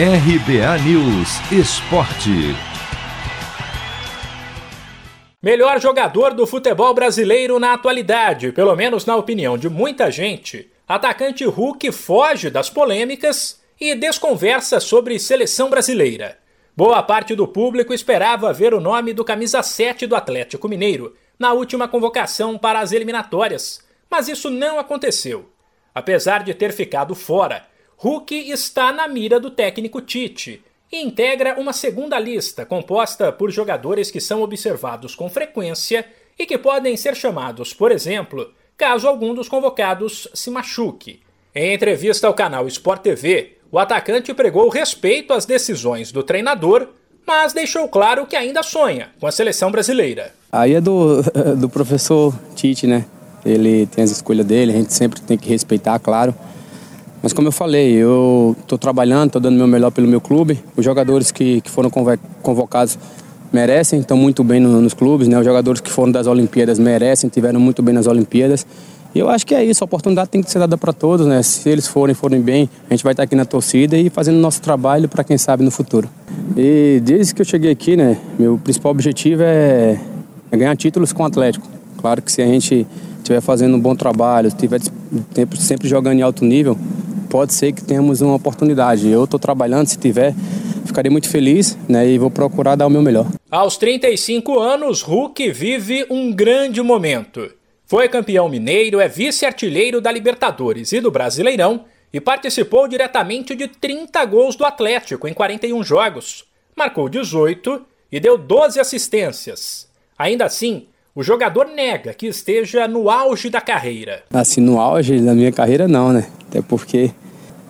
RBA News Esporte. Melhor jogador do futebol brasileiro na atualidade, pelo menos na opinião de muita gente, atacante Hulk foge das polêmicas e desconversa sobre seleção brasileira. Boa parte do público esperava ver o nome do camisa 7 do Atlético Mineiro na última convocação para as eliminatórias, mas isso não aconteceu. Apesar de ter ficado fora, Hulk está na mira do técnico Tite e integra uma segunda lista composta por jogadores que são observados com frequência e que podem ser chamados, por exemplo, caso algum dos convocados se machuque. Em entrevista ao canal Sport TV, o atacante pregou respeito às decisões do treinador, mas deixou claro que ainda sonha com a seleção brasileira. Aí é do, do professor Tite, né? Ele tem as escolhas dele, a gente sempre tem que respeitar, claro. Mas como eu falei, eu estou trabalhando, estou dando o meu melhor pelo meu clube. Os jogadores que, que foram convocados merecem, estão muito bem no, nos clubes, né? Os jogadores que foram das Olimpíadas merecem, tiveram muito bem nas Olimpíadas. E eu acho que é isso, a oportunidade tem que ser dada para todos, né? Se eles forem, forem bem, a gente vai estar aqui na torcida e fazendo nosso trabalho para quem sabe no futuro. E desde que eu cheguei aqui, né, meu principal objetivo é, é ganhar títulos com o Atlético. Claro que se a gente estiver fazendo um bom trabalho, estiver sempre jogando em alto nível, pode ser que tenhamos uma oportunidade. Eu estou trabalhando, se tiver, ficarei muito feliz né, e vou procurar dar o meu melhor. Aos 35 anos, Hulk vive um grande momento. Foi campeão mineiro, é vice-artilheiro da Libertadores e do Brasileirão e participou diretamente de 30 gols do Atlético em 41 jogos. Marcou 18 e deu 12 assistências. Ainda assim, o jogador nega que esteja no auge da carreira. Assim, no auge da minha carreira, não, né? Até porque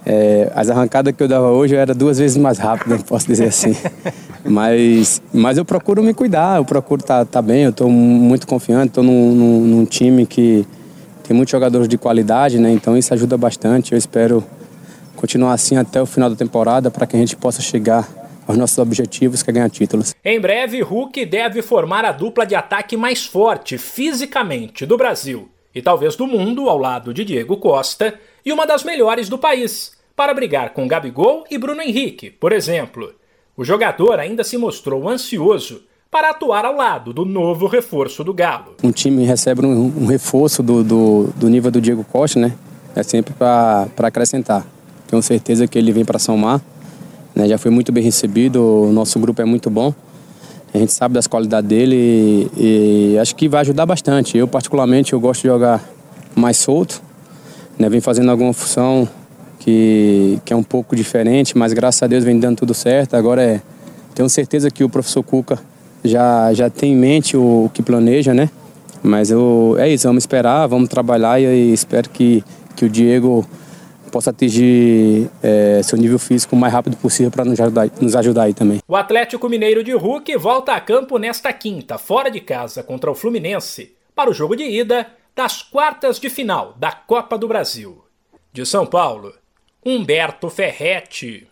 é, as arrancadas que eu dava hoje eu era duas vezes mais rápido, posso dizer assim. mas, mas eu procuro me cuidar, eu procuro estar tá, tá bem, eu estou muito confiante, estou num, num, num, time que tem muitos jogadores de qualidade, né? Então isso ajuda bastante. Eu espero continuar assim até o final da temporada para que a gente possa chegar aos nossos objetivos, que é ganhar títulos. Em breve, Hulk deve formar a dupla de ataque mais forte fisicamente do Brasil e talvez do mundo, ao lado de Diego Costa, e uma das melhores do país, para brigar com Gabigol e Bruno Henrique, por exemplo. O jogador ainda se mostrou ansioso para atuar ao lado do novo reforço do Galo. Um time recebe um, um reforço do, do, do, nível do Diego Costa, né? É sempre para acrescentar. Tenho certeza que ele vem para somar né? Já foi muito bem recebido, o nosso grupo é muito bom. A gente sabe das qualidades dele e, e acho que vai ajudar bastante. Eu, particularmente, eu gosto de jogar mais solto. Né? Vem fazendo alguma função que, que é um pouco diferente, mas graças a Deus vem dando tudo certo. Agora é, tenho certeza que o professor Cuca já, já tem em mente o, o que planeja, né? Mas eu, é isso, vamos esperar, vamos trabalhar e, e espero que, que o Diego possa atingir é, seu nível físico o mais rápido possível para nos ajudar, nos ajudar aí também. O Atlético Mineiro de Hulk volta a campo nesta quinta, fora de casa, contra o Fluminense, para o jogo de ida das quartas de final da Copa do Brasil. De São Paulo, Humberto Ferretti.